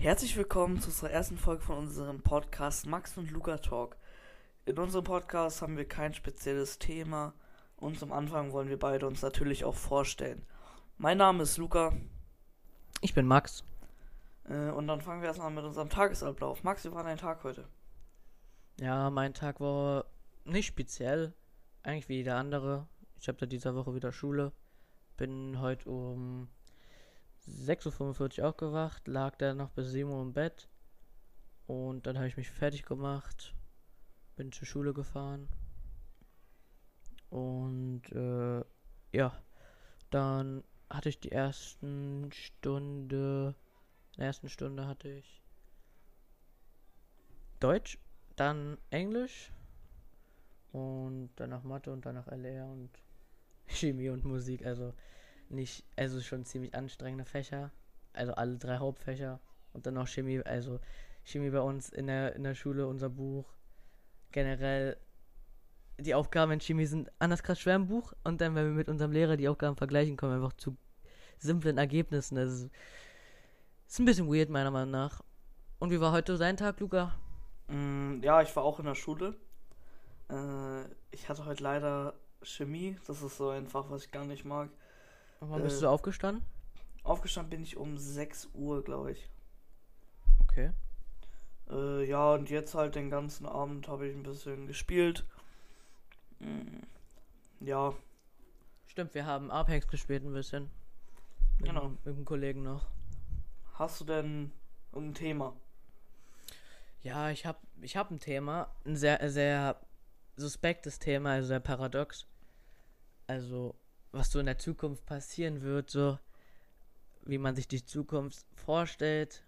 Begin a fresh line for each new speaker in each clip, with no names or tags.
Herzlich willkommen zu unserer ersten Folge von unserem Podcast Max und Luca Talk. In unserem Podcast haben wir kein spezielles Thema und zum Anfang wollen wir beide uns natürlich auch vorstellen. Mein Name ist Luca.
Ich bin Max.
Äh, und dann fangen wir erstmal mit unserem Tagesablauf. Max, wie war dein Tag heute?
Ja, mein Tag war nicht speziell. Eigentlich wie jeder andere. Ich habe da dieser Woche wieder Schule. Bin heute um 6.45 Uhr aufgewacht, lag dann noch bis 7 Uhr im Bett. Und dann habe ich mich fertig gemacht, bin zur Schule gefahren. Und äh, ja, dann hatte ich die ersten Stunde, in der ersten Stunde hatte ich Deutsch, dann Englisch und danach Mathe und danach LR und Chemie und Musik. Also nicht, also schon ziemlich anstrengende Fächer. Also alle drei Hauptfächer. Und dann noch Chemie, also Chemie bei uns in der, in der Schule, unser Buch. Generell, die Aufgaben in Chemie sind anders krass schwer im Buch. Und dann, wenn wir mit unserem Lehrer die Aufgaben vergleichen, kommen wir einfach zu simplen Ergebnissen. Das ist, ist ein bisschen weird, meiner Meinung nach. Und wie war heute dein Tag, Luca?
Mm, ja, ich war auch in der Schule. Äh, ich hatte heute leider Chemie. Das ist so ein Fach, was ich gar nicht mag.
Wann bist
Äh,
du aufgestanden?
Aufgestanden bin ich um 6 Uhr, glaube ich.
Okay.
Äh, ja, und jetzt halt den ganzen Abend habe ich ein bisschen gespielt. Mm, Ja,
Stimmt, wir haben Apex gespielt ein bisschen. Mit,
Genau.
Mit dem Kollegen noch.
hast du denn irgendein Thema?
Ja, ich hab, ich hab ein Thema, ein sehr, sehr suspektes Thema, also sehr paradox. Also, was so in der Zukunft passieren wird, so wie man sich die Zukunft vorstellt.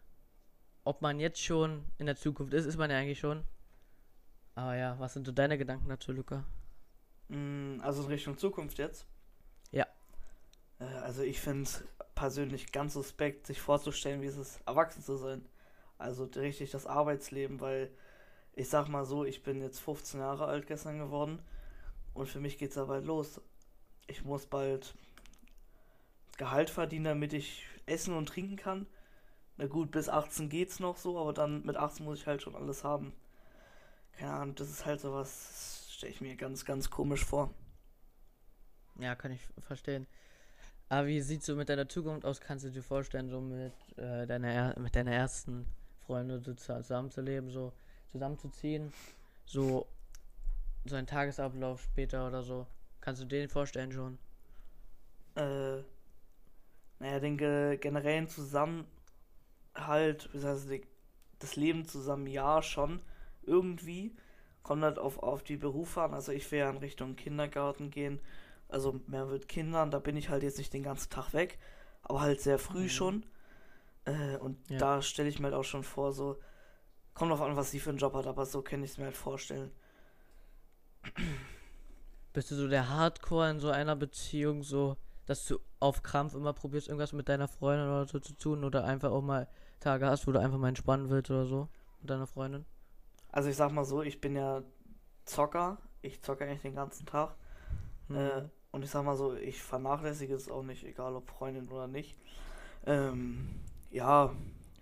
Ob man jetzt schon in der Zukunft ist, ist man ja eigentlich schon. Aber ja, was sind so deine Gedanken dazu, Luca?
Mm, Also in Richtung Zukunft jetzt?
Ja.
Äh, Also ich finde es persönlich ganz suspekt, sich vorzustellen, wie es ist, erwachsen zu sein. Also richtig das Arbeitsleben, weil ich sag mal so, ich bin jetzt 15 Jahre alt gestern geworden und für mich geht's ja bald los. Ich muss bald Gehalt verdienen, damit ich essen und trinken kann. Na gut, bis 18 geht's noch so, aber dann mit 18 muss ich halt schon alles haben. Keine Ahnung, das ist halt sowas, stelle ich mir ganz, ganz komisch vor.
Ja, kann ich verstehen. Aber wie sieht's so mit deiner Zukunft aus? Kannst du dir vorstellen, so mit, äh, deiner, er mit deiner ersten Freundin so zu- zusammenzuleben, so zusammenzuziehen? So, so ein Tagesablauf später oder so. Kannst du den vorstellen schon?
äh, naja, den ge generellen Zusammenhalt, die, das Leben zusammen, ja, schon irgendwie. Kommt halt auf, auf die Berufe an. Also ich will ja in Richtung Kindergarten gehen. Also mehr mit Kindern, da bin ich halt jetzt nicht den ganzen Tag weg, aber halt sehr früh
Mhm.
schon. Äh, und
Ja.
da stelle ich mir halt auch schon vor, so, kommt drauf an, was sie für einen Job hat, aber so kann ich es mir halt vorstellen.
Bist du so der Hardcore in so einer Beziehung, so, dass du auf Krampf immer probierst, irgendwas mit deiner Freundin oder so zu tun oder einfach auch mal Tage hast, wo du einfach mal entspannen willst oder so mit deiner Freundin?
Also ich sag mal so, ich bin ja Zocker. Ich zocke eigentlich den ganzen Tag.
Hm.
Äh, und ich sag mal so, ich vernachlässige es auch nicht, egal ob Freundin oder nicht. Ähm, ja,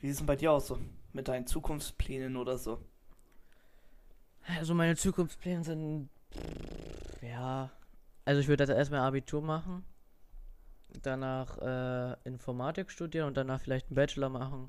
wie es denn bei dir aus so? Mit deinen Zukunftsplänen oder so?
Also meine Zukunftspläne sind ja, also ich würde jetzt erstmal Abitur machen, danach äh, Informatik studieren und danach vielleicht einen Bachelor machen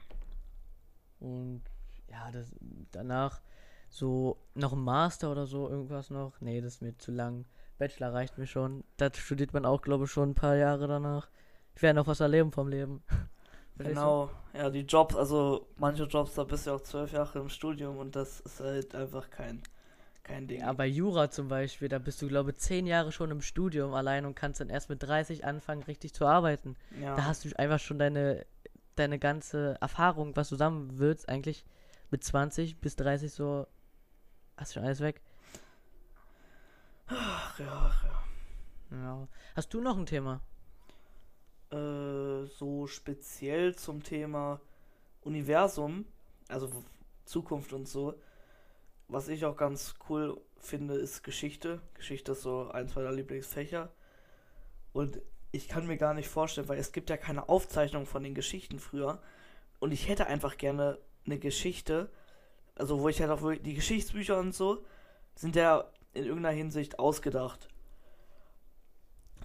und ja, das danach so noch ein Master oder so irgendwas noch. Nee, das ist mir zu lang. Bachelor reicht mir schon. Das studiert man auch, glaube ich, schon ein paar Jahre danach. Ich werde noch was erleben vom Leben.
Genau, ja, die Jobs, also manche Jobs, da bist du auch zwölf Jahre im Studium und das ist halt einfach kein, kein Ding.
Ja, bei Jura zum Beispiel, da bist du, glaube ich, zehn Jahre schon im Studium allein und kannst dann erst mit 30 anfangen, richtig zu arbeiten.
ja.
Da hast du einfach schon deine, deine ganze Erfahrung, was du sammeln willst, eigentlich mit 20 bis 30 so, hast du schon alles weg.
ach ja, ach ja.
Ja. Hast du noch ein Thema?
äh, so speziell zum Thema Universum, also Zukunft und so, was ich auch ganz cool finde, ist Geschichte. Geschichte ist so eins meiner Lieblingsfächer. Und ich kann mir gar nicht vorstellen, weil es gibt ja keine Aufzeichnung von den Geschichten früher. und ich hätte einfach gerne eine Geschichte, also wo ich halt auch wirklich, die Geschichtsbücher und so sind ja in irgendeiner Hinsicht ausgedacht.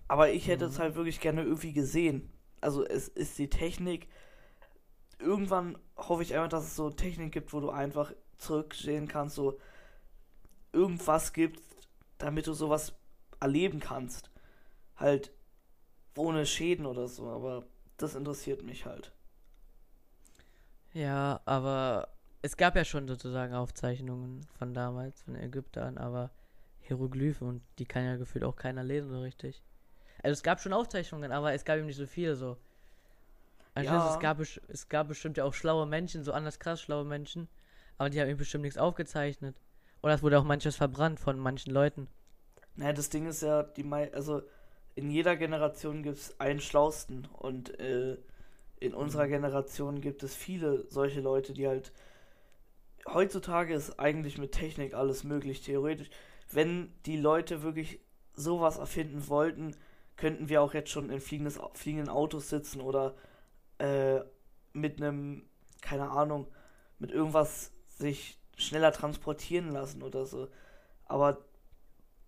Aber ich hätte mhm. es halt wirklich gerne irgendwie gesehen. Also es ist die Technik. Irgendwann hoffe ich einfach, dass es so Technik gibt, wo du einfach zurücksehen kannst, so irgendwas gibt, damit du sowas erleben kannst. Halt ohne Schäden oder so, aber das interessiert mich halt.
Ja, aber es gab ja schon sozusagen Aufzeichnungen von damals, von Ägyptern, aber Hieroglyphen und die kann ja gefühlt auch keiner lesen so richtig. Also es gab schon Aufzeichnungen, aber es gab eben nicht so viele so. Also ja. es, gab, es gab bestimmt ja auch schlaue Menschen, so anders krass schlaue Menschen, aber die haben bestimmt nichts aufgezeichnet. Oder es wurde auch manches verbrannt von manchen Leuten.
Naja, das Ding ist ja, die Mai also in jeder Generation gibt es einen Schlausten und äh, in unserer Generation gibt es viele solche Leute, die halt heutzutage ist eigentlich mit Technik alles möglich, theoretisch. Wenn die Leute wirklich sowas erfinden wollten, könnten wir auch jetzt schon in fliegendes, fliegenden Autos sitzen oder äh, mit einem, keine Ahnung, mit irgendwas sich schneller transportieren lassen oder so. Aber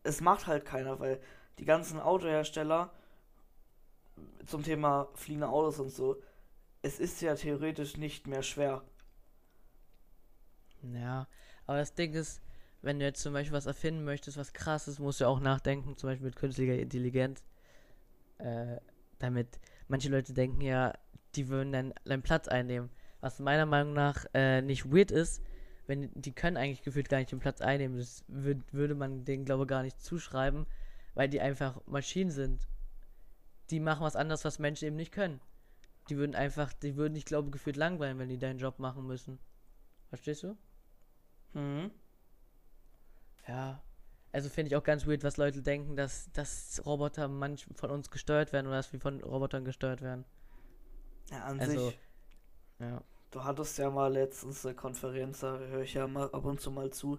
es macht halt keiner, weil die ganzen Autohersteller zum Thema fliegende Autos und so, es ist ja theoretisch nicht mehr schwer.
Ja, aber das Ding ist, wenn du jetzt zum Beispiel was erfinden möchtest, was krasses, musst du auch nachdenken, zum Beispiel mit künstlicher Intelligenz. Äh, damit manche Leute denken ja, die würden dann deinen Platz einnehmen. Was meiner Meinung nach äh, nicht weird ist, wenn die können eigentlich gefühlt gar nicht den Platz einnehmen. Das würd, würde man denen, glaube ich, gar nicht zuschreiben, weil die einfach Maschinen sind. Die machen was anderes, was Menschen eben nicht können. Die würden einfach, die würden, ich glaube, gefühlt langweilen, wenn die deinen Job machen müssen. Verstehst du? Mhm. Ja. Also finde ich auch ganz weird, was Leute denken, dass, dass Roboter manch von uns gesteuert werden oder dass wir von Robotern gesteuert werden.
Ja, an also, sich. Ja. Du hattest ja mal letztens eine Konferenz, da höre ich ja mal ab und zu mal zu.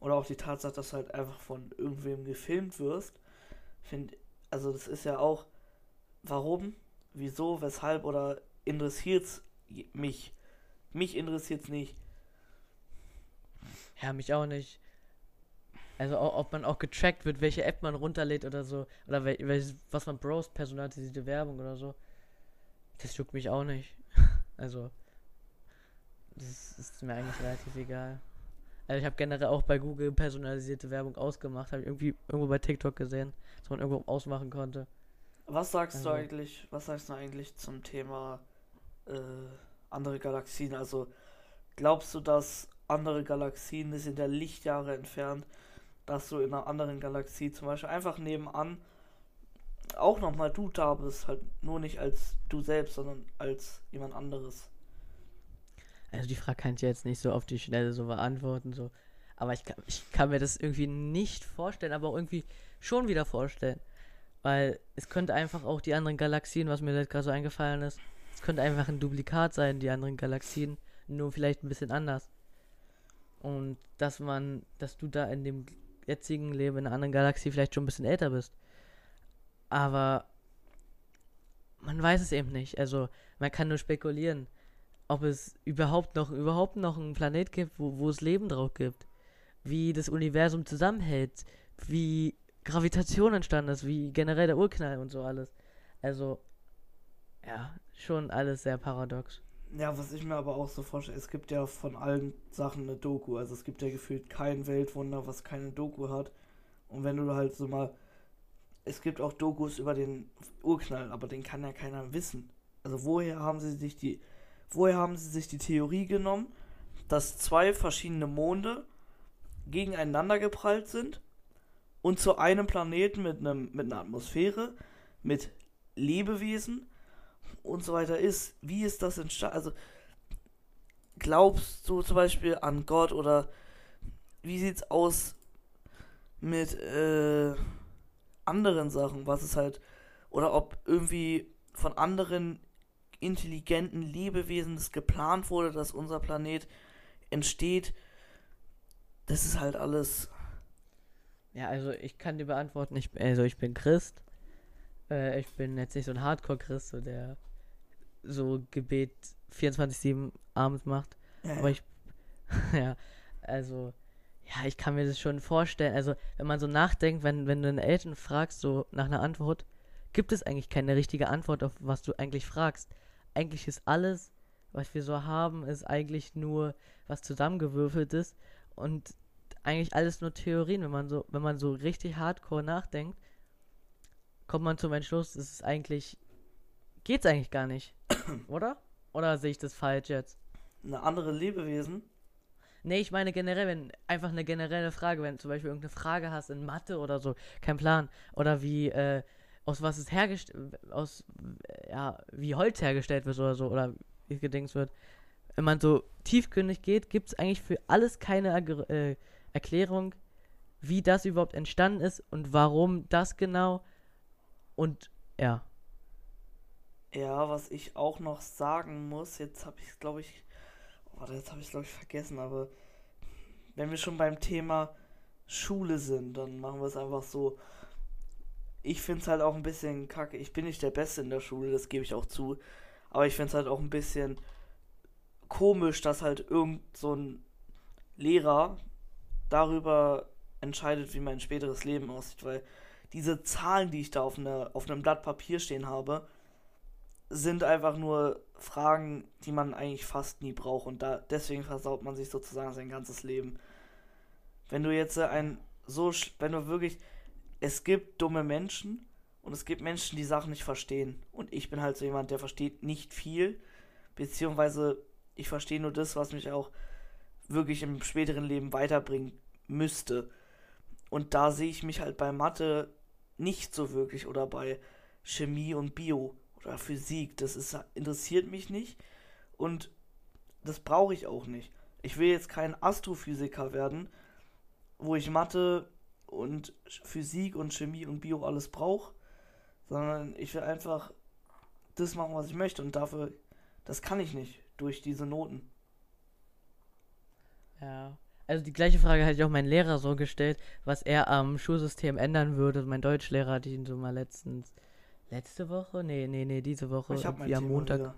Oder auch die Tatsache, dass du halt einfach von irgendwem gefilmt wirst. Find, also das ist ja auch, warum, wieso, weshalb oder interessiert's mich? Mich interessiert's nicht.
Ja, mich auch nicht. Also ob man auch getrackt wird, welche App man runterlädt oder so. Oder was man browst, personalisierte Werbung oder so. Das juckt mich auch nicht. Also, das ist mir eigentlich relativ egal. Also ich habe generell auch bei Google personalisierte Werbung ausgemacht. Habe ich irgendwie irgendwo bei TikTok gesehen, dass man irgendwo ausmachen konnte.
Was sagst also. du eigentlich, was sagst du eigentlich zum Thema äh, andere Galaxien? Also glaubst du, dass andere Galaxien sind ja Lichtjahre entfernt, dass du in einer anderen Galaxie zum Beispiel einfach nebenan auch nochmal du da bist, halt nur nicht als du selbst, sondern als jemand anderes.
Also die Frage kann ich jetzt nicht so auf die Schnelle so beantworten, so. Aber ich kann, ich kann mir das irgendwie nicht vorstellen, aber irgendwie schon wieder vorstellen. Weil es könnte einfach auch die anderen Galaxien, was mir gerade so eingefallen ist, es könnte einfach ein Duplikat sein, die anderen Galaxien, nur vielleicht ein bisschen anders. Und dass man, dass du da in dem jetzigen Leben in einer anderen Galaxie vielleicht schon ein bisschen älter bist. Aber man weiß es eben nicht. Also man kann nur spekulieren, ob es überhaupt noch überhaupt noch einen Planet gibt, wo, wo es Leben drauf gibt. Wie das Universum zusammenhält, wie Gravitation entstanden ist, wie generell der Urknall und so alles. Also, ja, schon alles sehr paradox.
Ja, was ich mir aber auch so vorstelle, es gibt ja von allen Sachen eine Doku. Also es gibt ja gefühlt kein Weltwunder, was keine Doku hat. Und wenn du halt so mal. Es gibt auch Dokus über den Urknall, aber den kann ja keiner wissen. Also woher haben sie sich die. Woher haben sie sich die Theorie genommen, dass zwei verschiedene Monde gegeneinander geprallt sind und zu einem Planeten mit einem mit einer Atmosphäre, mit Lebewesen und so weiter ist. Wie ist das entstanden? Also, glaubst du zum Beispiel an Gott oder wie sieht's aus mit äh, anderen Sachen? Was ist halt, oder ob irgendwie von anderen intelligenten Lebewesen das geplant wurde, dass unser Planet entsteht. Das ist halt alles.
Ja, also ich kann dir beantworten, ich, also ich bin Christ äh, ich bin jetzt nicht so ein Hardcore-Christ, so der so Gebet 24-7 abends macht.
Ja,
Aber ich, ja, also, ja, ich kann mir das schon vorstellen. Also, wenn man so nachdenkt, wenn, wenn du deine Eltern fragst, so nach einer Antwort, gibt es eigentlich keine richtige Antwort auf was du eigentlich fragst. Eigentlich ist alles, was wir so haben, ist eigentlich nur was zusammengewürfelt ist und eigentlich alles nur Theorien. Wenn man so, wenn man so richtig hardcore nachdenkt, kommt man zum Entschluss, es ist eigentlich, geht's eigentlich gar nicht, oder? Oder sehe ich das falsch jetzt?
eine andere Lebewesen.
Nee, ich meine generell, wenn einfach eine generelle Frage, wenn du zum Beispiel irgendeine Frage hast in Mathe oder so, kein Plan. Oder wie, äh, aus was es hergestellt, aus, äh, ja, wie Holz hergestellt wird oder so, oder wie es gedings wird. Wenn man so tiefgründig geht, gibt es eigentlich für alles keine Erg- äh, Erklärung, wie das überhaupt entstanden ist und warum das genau. Und ja,
Ja, was ich auch noch sagen muss, jetzt habe ich es, glaube ich, warte, jetzt habe ich es, glaube ich, vergessen, aber wenn wir schon beim Thema Schule sind, dann machen wir es einfach so. Ich finde es halt auch ein bisschen kacke. Ich bin nicht der Beste in der Schule, das gebe ich auch zu. Aber ich finde es halt auch ein bisschen komisch, dass halt irgend so ein Lehrer darüber entscheidet, wie mein späteres Leben aussieht, weil diese Zahlen, die ich da auf, einer auf einem Blatt Papier stehen habe, sind einfach nur Fragen, die man eigentlich fast nie braucht und da deswegen versaut man sich sozusagen sein ganzes Leben. Wenn du jetzt ein so, wenn du wirklich, es gibt dumme Menschen und es gibt Menschen, die Sachen nicht verstehen und ich bin halt so jemand, der versteht nicht viel, beziehungsweise ich verstehe nur das, was mich auch wirklich im späteren Leben weiterbringen müsste. Und da sehe ich mich halt bei Mathe nicht so wirklich oder bei Chemie und Bio oder Physik. Das ist, interessiert mich nicht und das brauche ich auch nicht. Ich will jetzt kein Astrophysiker werden, wo ich Mathe und Physik und Chemie und Bio alles brauche, sondern ich will einfach das machen, was ich möchte und dafür, das kann ich nicht durch diese Noten.
Ja. Also die gleiche Frage hatte ich auch meinen Lehrer so gestellt, was er am Schulsystem ändern würde. Mein Deutschlehrer hat ihn so mal letztens. Letzte Woche? Nee, nee, nee, diese Woche.
Ich
irgendwie am
Thema
Montag.
wieder.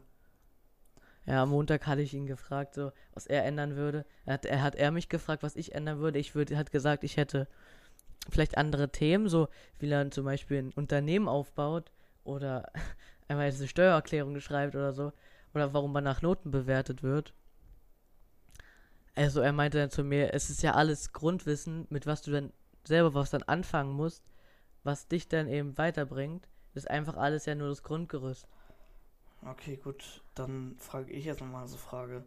Ja, am Montag hatte ich ihn gefragt, so, was er ändern würde. Er hat, er hat er mich gefragt, was ich ändern würde. Ich würde, hat gesagt, ich hätte vielleicht andere Themen, so wie er zum Beispiel ein Unternehmen aufbaut oder einmal eine Steuererklärung schreibt oder so. Oder warum man nach Noten bewertet wird. Also er meinte dann zu mir, es ist ja alles Grundwissen, mit was du dann selber was dann anfangen musst, was dich dann eben weiterbringt. ist einfach alles ja nur das Grundgerüst.
Okay, gut, dann frage ich jetzt nochmal so Frage.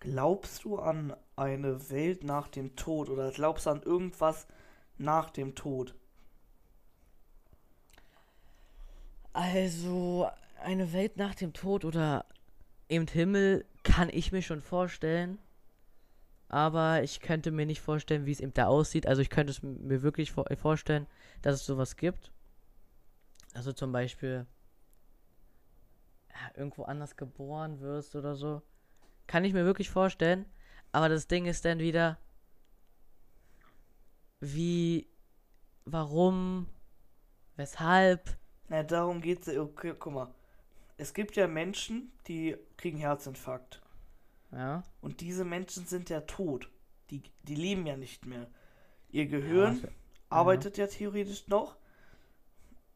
Glaubst du an eine Welt nach dem Tod oder glaubst du an irgendwas nach dem Tod?
Also, eine Welt nach dem Tod oder im Himmel kann ich mir schon vorstellen. Aber ich könnte mir nicht vorstellen, wie es eben da aussieht. Also ich könnte es mir wirklich vor vorstellen, dass es sowas gibt. Also zum Beispiel ja, irgendwo anders geboren wirst oder so. Kann ich mir wirklich vorstellen. Aber das Ding ist dann wieder, wie, warum, weshalb,
Na, darum geht's. ja. Okay, guck mal. Es gibt ja Menschen, die kriegen Herzinfarkt.
ja.
Und diese Menschen sind ja tot. Die, die leben ja nicht mehr. Ihr Gehirn
Ja,
arbeitet ja theoretisch noch.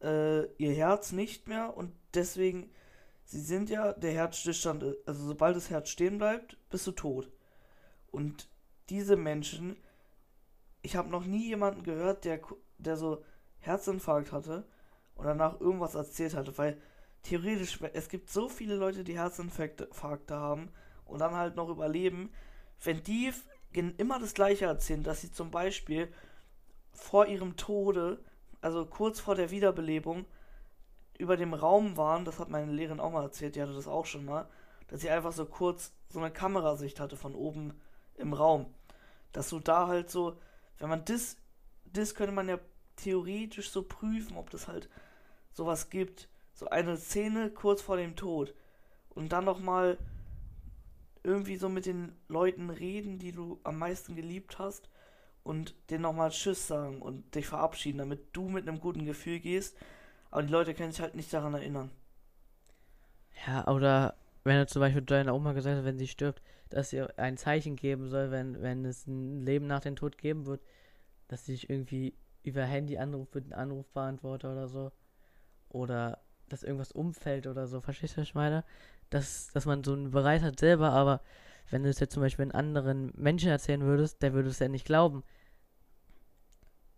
Äh, ihr Herz nicht mehr. Und deswegen, sie sind ja, der Herzstillstand, äh, also sobald das Herz stehen bleibt, bist du tot. Und diese Menschen, ich habe noch nie jemanden gehört, der, der so Herzinfarkt hatte und danach irgendwas erzählt hatte, weil theoretisch, es gibt so viele Leute, die Herzinfarkte haben und dann halt noch überleben, wenn die immer das gleiche erzählen, dass sie zum Beispiel vor ihrem Tode, also kurz vor der Wiederbelebung, über dem Raum waren, das hat meine Lehrerin auch mal erzählt, die hatte das auch schon mal, dass sie einfach so kurz so eine Kamerasicht hatte von oben im Raum. Dass du da halt so, wenn man das, das könnte man ja theoretisch so prüfen, ob das halt sowas gibt. So eine Szene kurz vor dem Tod. Und dann nochmal irgendwie so mit den Leuten reden, die du am meisten geliebt hast. Und denen nochmal Tschüss sagen und dich verabschieden, damit du mit einem guten Gefühl gehst. Aber die Leute können sich halt nicht daran erinnern.
Ja, oder wenn du zum Beispiel deiner Oma gesagt hast, wenn sie stirbt, dass sie ein Zeichen geben soll, wenn, wenn es ein Leben nach dem Tod geben wird, dass sie sich irgendwie über Handy anruft mit einem Anrufbeantworter oder so. Oder dass irgendwas umfällt oder so. Verstehst du, was ich meine? Dass, dass man so einen Bereich hat selber, aber wenn du es jetzt zum Beispiel einen anderen Menschen erzählen würdest, der würde es ja nicht glauben.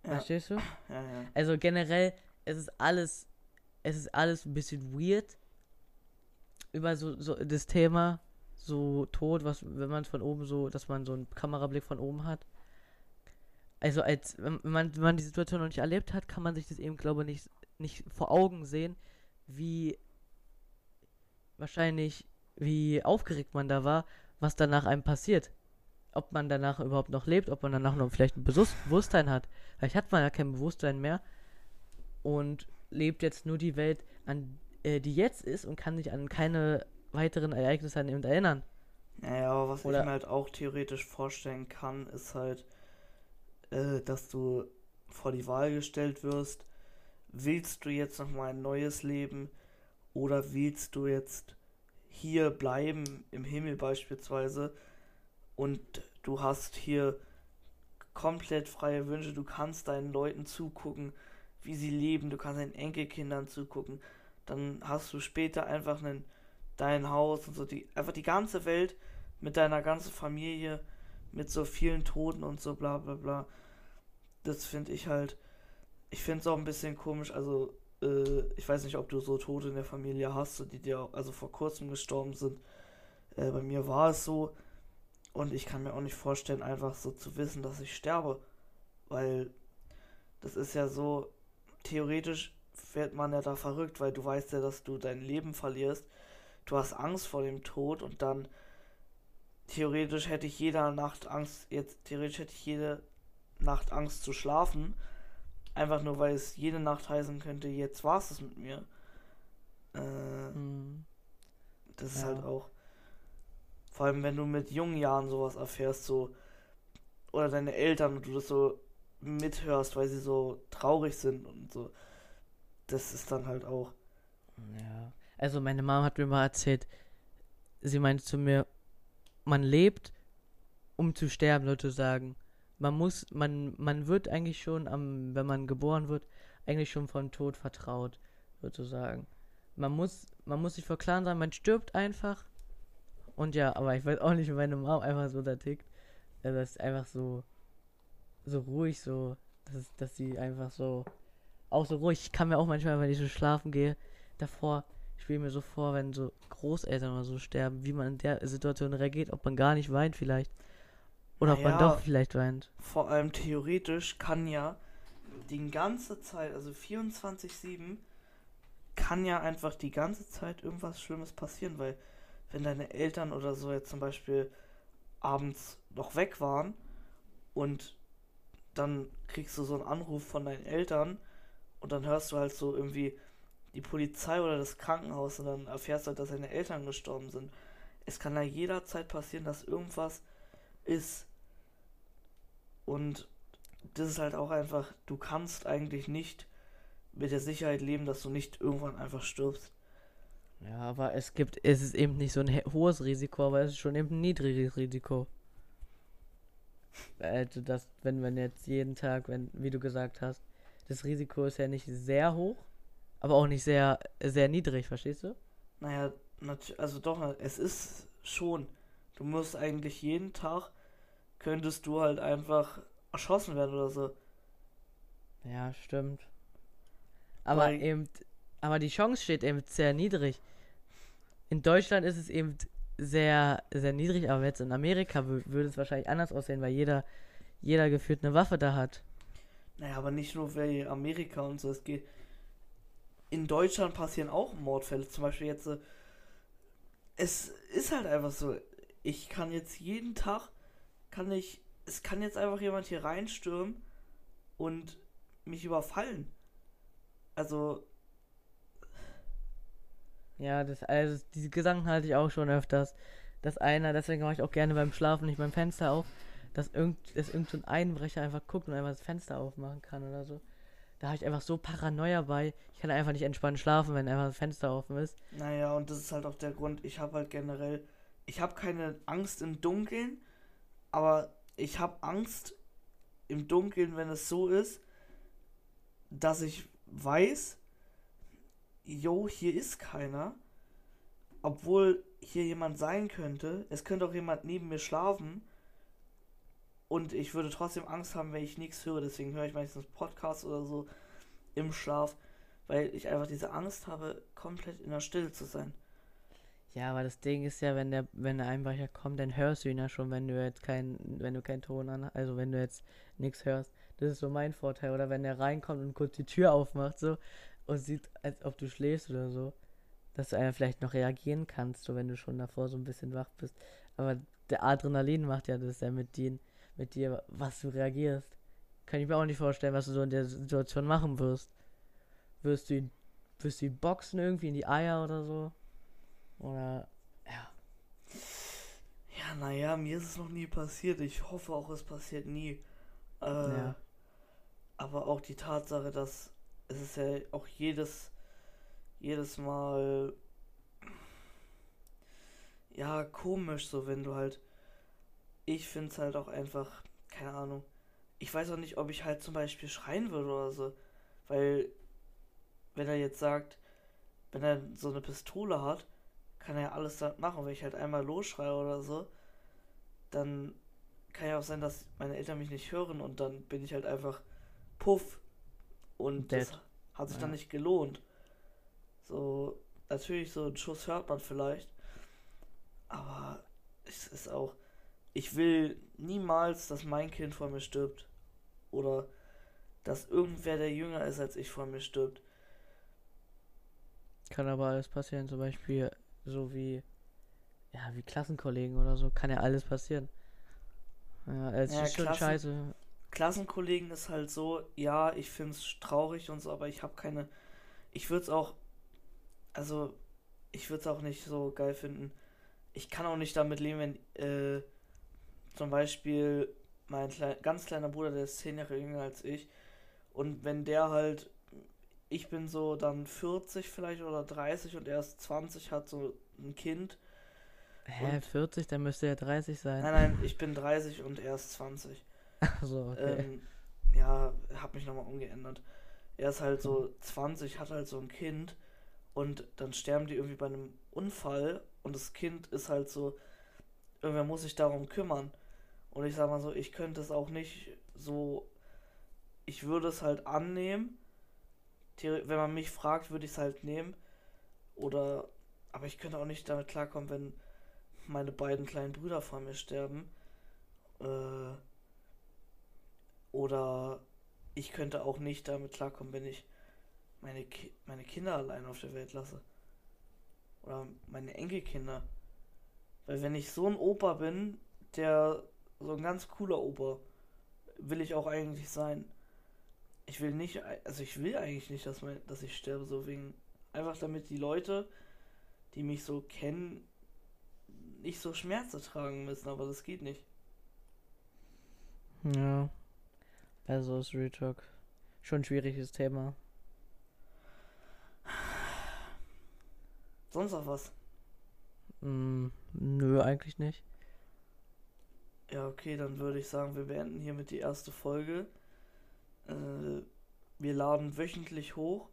Ja.
Verstehst du?
Ja, ja.
Also generell, es ist alles, es ist alles ein bisschen weird über so, so das Thema, so tot, was, wenn man es von oben so, dass man so einen Kamerablick von oben hat. Also als, wenn man, wenn man die Situation noch nicht erlebt hat, kann man sich das eben, glaube ich, nicht, nicht vor Augen sehen, wie wahrscheinlich, wie aufgeregt man da war, was danach einem passiert. Ob man danach überhaupt noch lebt, ob man danach noch vielleicht ein Bewusst- Bewusstsein hat. Vielleicht hat man ja kein Bewusstsein mehr und lebt jetzt nur die Welt, an äh, die jetzt ist und kann sich an keine weiteren Ereignisse an eben erinnern.
Naja, aber was
Oder-
ich mir halt auch theoretisch vorstellen kann, ist halt, äh, dass du vor die Wahl gestellt wirst, willst du jetzt nochmal ein neues Leben oder willst du jetzt hier bleiben, im Himmel beispielsweise, und du hast hier komplett freie Wünsche, du kannst deinen Leuten zugucken, wie sie leben, du kannst deinen Enkelkindern zugucken, dann hast du später einfach einen, dein Haus und so, die, einfach die ganze Welt mit deiner ganzen Familie, mit so vielen Toten und so bla bla bla. Das finde ich halt, ich finde es auch ein bisschen komisch, also äh, ich weiß nicht, ob du so Tote in der Familie hast, die dir auch, also vor kurzem gestorben sind. Äh, bei mir war es so und ich kann mir auch nicht vorstellen, einfach so zu wissen, dass ich sterbe, weil das ist ja so, theoretisch wird man ja da verrückt, weil du weißt ja, dass du dein Leben verlierst. Du hast Angst vor dem Tod und dann theoretisch hätte ich jede Nacht Angst, jetzt theoretisch hätte ich jede Nacht Angst zu schlafen. Einfach nur, weil es jede Nacht heißen könnte, jetzt war es mit mir. Äh,
Hm.
das ist
Ja.
halt auch. Vor allem, wenn du mit jungen Jahren sowas erfährst, so. Oder deine Eltern und du das so mithörst, weil sie so traurig sind und so. Das ist dann halt auch.
Ja. Also meine Mom hat mir mal erzählt, sie meinte zu mir, man lebt, um zu sterben, Leute sagen. Man muss, man, man wird eigentlich schon am, wenn man geboren wird, eigentlich schon vom Tod vertraut, sozusagen. Man muss, man muss sich vor klar sein, man stirbt einfach. Und ja, aber ich weiß auch nicht, wie meine Mom einfach so da tickt. Also das ist einfach so, so ruhig, so, dass, dass sie einfach so, auch so ruhig. Ich kann mir auch manchmal, wenn ich so schlafen gehe, davor, ich spiele mir so vor, wenn so Großeltern oder so sterben, wie man in der Situation reagiert, ob man gar nicht weint vielleicht. Oder ob man
Naja.
doch vielleicht weint.
Vor allem theoretisch kann ja die ganze Zeit, also 24-7, kann ja einfach die ganze Zeit irgendwas Schlimmes passieren, weil wenn deine Eltern oder so jetzt zum Beispiel abends noch weg waren und dann kriegst du so einen Anruf von deinen Eltern und dann hörst du halt so irgendwie die Polizei oder das Krankenhaus und dann erfährst du halt, dass deine Eltern gestorben sind. Es kann ja jederzeit passieren, dass irgendwas ist. Und das ist halt auch einfach, du kannst eigentlich nicht mit der Sicherheit leben, dass du nicht irgendwann einfach stirbst.
Ja, aber es gibt, es ist eben nicht so ein he- hohes Risiko, aber es ist schon eben ein niedriges Risiko. Also das, wenn man jetzt jeden Tag, wenn, wie du gesagt hast, das Risiko ist ja nicht sehr hoch, aber auch nicht sehr, sehr niedrig, verstehst du?
Naja, also doch, es ist schon. Du musst eigentlich jeden Tag, könntest du halt einfach erschossen werden oder so.
Ja, stimmt. Aber
Weil-
eben, aber die Chance steht eben sehr niedrig. In Deutschland ist es eben sehr, sehr niedrig, aber jetzt in Amerika wü- würde es wahrscheinlich anders aussehen, weil jeder, jeder gefühlt eine Waffe da hat.
Naja, aber nicht nur weil Amerika und so, es geht. In Deutschland passieren auch Mordfälle. Zum Beispiel jetzt. äh, Es ist halt einfach so. Ich kann jetzt jeden Tag. Kann ich. Es kann jetzt einfach jemand hier reinstürmen und mich überfallen. Also.
Ja, das, also diese Gedanken halte ich auch schon öfters. Dass einer, deswegen mache ich auch gerne beim Schlafen nicht mein Fenster auf, dass irgend, dass irgend so ein Einbrecher einfach guckt und einfach das Fenster aufmachen kann oder so. da habe ich einfach so Paranoia bei. Ich kann einfach nicht entspannt schlafen, wenn einfach das Fenster offen ist.
Naja, und das ist halt auch der Grund, ich habe halt generell, ich habe keine Angst im Dunkeln, aber ich habe Angst im Dunkeln, wenn es so ist, dass ich weiß, jo, hier ist keiner, obwohl hier jemand sein könnte. Es könnte auch jemand neben mir schlafen. Und ich würde trotzdem Angst haben, wenn ich nichts höre. Deswegen höre ich meistens Podcasts oder so im Schlaf, weil ich einfach diese Angst habe, komplett in der Stille zu sein.
Ja, aber das Ding ist ja, wenn der, wenn der Einbrecher kommt, dann hörst du ihn ja schon, wenn du jetzt kein, wenn du keinen Ton an, also wenn du jetzt nichts hörst. Das ist so mein Vorteil. Oder wenn der reinkommt und kurz die Tür aufmacht, so, und sieht, als ob du schläfst oder so, dass du einfach vielleicht noch reagieren kannst, so wenn du schon davor so ein bisschen wach bist. Aber der Adrenalin macht ja das ja mit dir, mit dir, was du reagierst. Kann ich mir auch nicht vorstellen, was du so in der Situation machen wirst. Wirst du ihn, wirst du ihn boxen irgendwie in die Eier oder so? Oder, ja.
Ja, naja, mir ist es noch nie passiert. Ich hoffe auch, es passiert nie. Äh, ja. Aber auch die Tatsache, dass es ist ja auch jedes, jedes Mal, ja, komisch, so wenn du halt, ich finde es halt auch einfach, keine Ahnung, ich weiß auch nicht, ob ich halt zum Beispiel schreien würde oder so, weil, wenn er jetzt sagt, wenn er so eine Pistole hat, kann er ja alles damit machen. Wenn ich halt einmal losschreie oder so, dann kann ja auch sein, dass meine Eltern mich nicht hören und dann bin ich halt einfach puff. Und Dead. das hat sich ja. dann nicht gelohnt. So, natürlich, so einen Schuss hört man vielleicht. Aber es ist auch. Ich will niemals, dass mein Kind vor mir stirbt. Oder dass irgendwer, der jünger ist als ich, vor mir stirbt.
Kann aber alles passieren, zum Beispiel so wie, ja, wie Klassenkollegen oder so, kann ja alles passieren. Ja, es ja, ist schon
Klassen, scheiße. Klassenkollegen ist halt so, ja, ich finde es traurig und so, aber ich habe keine, ich würde es auch, also, ich würde es auch nicht so geil finden. Ich kann auch nicht damit leben, wenn, äh, zum Beispiel mein klein, ganz kleiner Bruder, der ist zehn Jahre jünger als ich, und wenn der halt ich bin so dann 40 vielleicht oder 30 und er ist 20, hat so ein Kind.
Hä, und 40? Dann müsste er 30 sein.
Nein, nein, ich bin 30 und er ist 20.
Ach so, okay.
Ähm, ja, hab mich nochmal umgeändert. Er ist halt so 20, hat halt so ein Kind und dann sterben die irgendwie bei einem Unfall und das Kind ist halt so, irgendwer muss sich darum kümmern. Und ich sag mal so, ich könnte es auch nicht so, ich würde es halt annehmen, wenn man mich fragt, würde ich es halt nehmen. Oder, aber ich könnte auch nicht damit klarkommen, wenn meine beiden kleinen Brüder vor mir sterben. Äh, oder ich könnte auch nicht damit klarkommen, wenn ich meine, Ki meine Kinder allein auf der Welt lasse. Oder meine Enkelkinder. Weil wenn ich so ein Opa bin, der so ein ganz cooler Opa, will ich auch eigentlich sein ich will nicht, also ich will eigentlich nicht, dass, mein, dass ich sterbe, so wegen, einfach damit die Leute, die mich so kennen, nicht so Schmerzen tragen müssen, aber das geht nicht.
Ja. Also ist Retalk schon ein schwieriges Thema.
Sonst noch was?
Mm, nö, eigentlich nicht.
Ja, okay, dann würde ich sagen, wir beenden hiermit die erste Folge. Äh, wir laden wöchentlich hoch.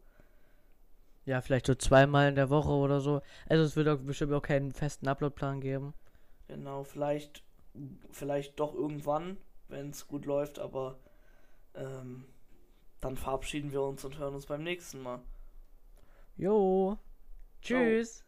Ja, vielleicht so zweimal in der Woche oder so. Also es wird auch bestimmt auch keinen festen Uploadplan geben.
Genau, vielleicht, vielleicht doch irgendwann, wenn es gut läuft, aber ähm, dann verabschieden wir uns und hören uns beim nächsten Mal.
Jo. Tschüss. Ciao.